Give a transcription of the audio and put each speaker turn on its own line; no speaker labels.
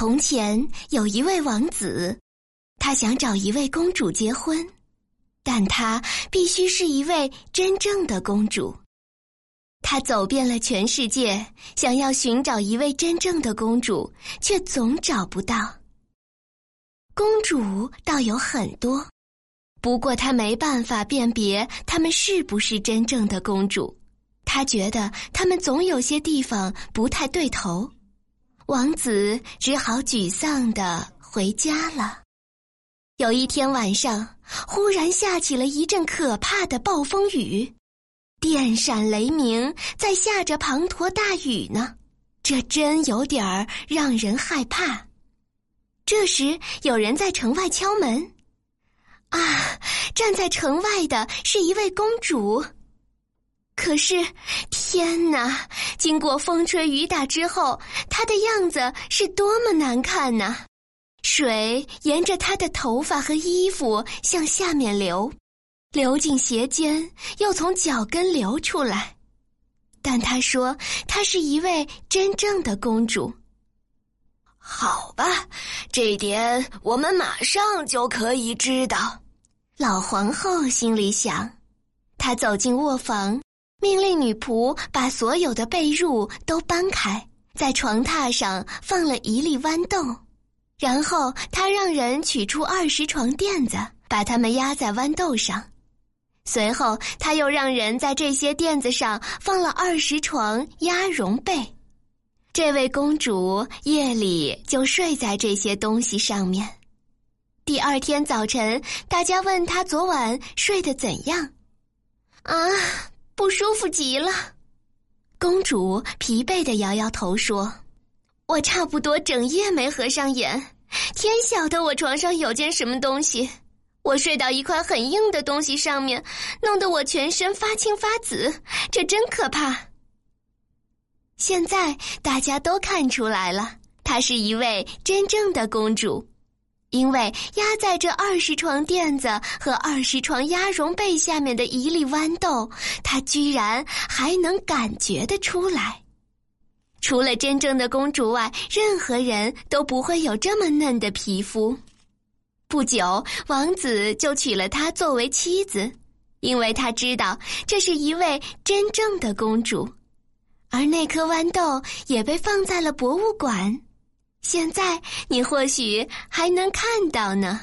从前有一位王子，他想找一位公主结婚，但他必须是一位真正的公主。他走遍了全世界，想要寻找一位真正的公主，却总找不到。公主倒有很多，不过他没办法辨别她们是不是真正的公主。他觉得他们总有些地方不太对头。王子只好沮丧的回家了。有一天晚上，忽然下起了一阵可怕的暴风雨，电闪雷鸣，在下着滂沱大雨呢。这真有点儿让人害怕。这时，有人在城外敲门。啊，站在城外的是一位公主。可是，天哪！经过风吹雨打之后，她的样子是多么难看呐！水沿着她的头发和衣服向下面流，流进鞋尖，又从脚跟流出来。但她说她是一位真正的公主。
好吧，这点我们马上就可以知道。
老皇后心里想，她走进卧房。命令女仆把所有的被褥都搬开，在床榻上放了一粒豌豆，然后他让人取出二十床垫子，把它们压在豌豆上。随后，他又让人在这些垫子上放了二十床鸭绒被。这位公主夜里就睡在这些东西上面。第二天早晨，大家问她昨晚睡得怎样？啊。不舒服极了，公主疲惫的摇摇头说：“我差不多整夜没合上眼，天晓得我床上有件什么东西。我睡到一块很硬的东西上面，弄得我全身发青发紫，这真可怕。”现在大家都看出来了，她是一位真正的公主。因为压在这二十床垫子和二十床鸭绒被下面的一粒豌豆，他居然还能感觉得出来。除了真正的公主外，任何人都不会有这么嫩的皮肤。不久，王子就娶了她作为妻子，因为他知道这是一位真正的公主。而那颗豌豆也被放在了博物馆。现在你或许还能看到呢。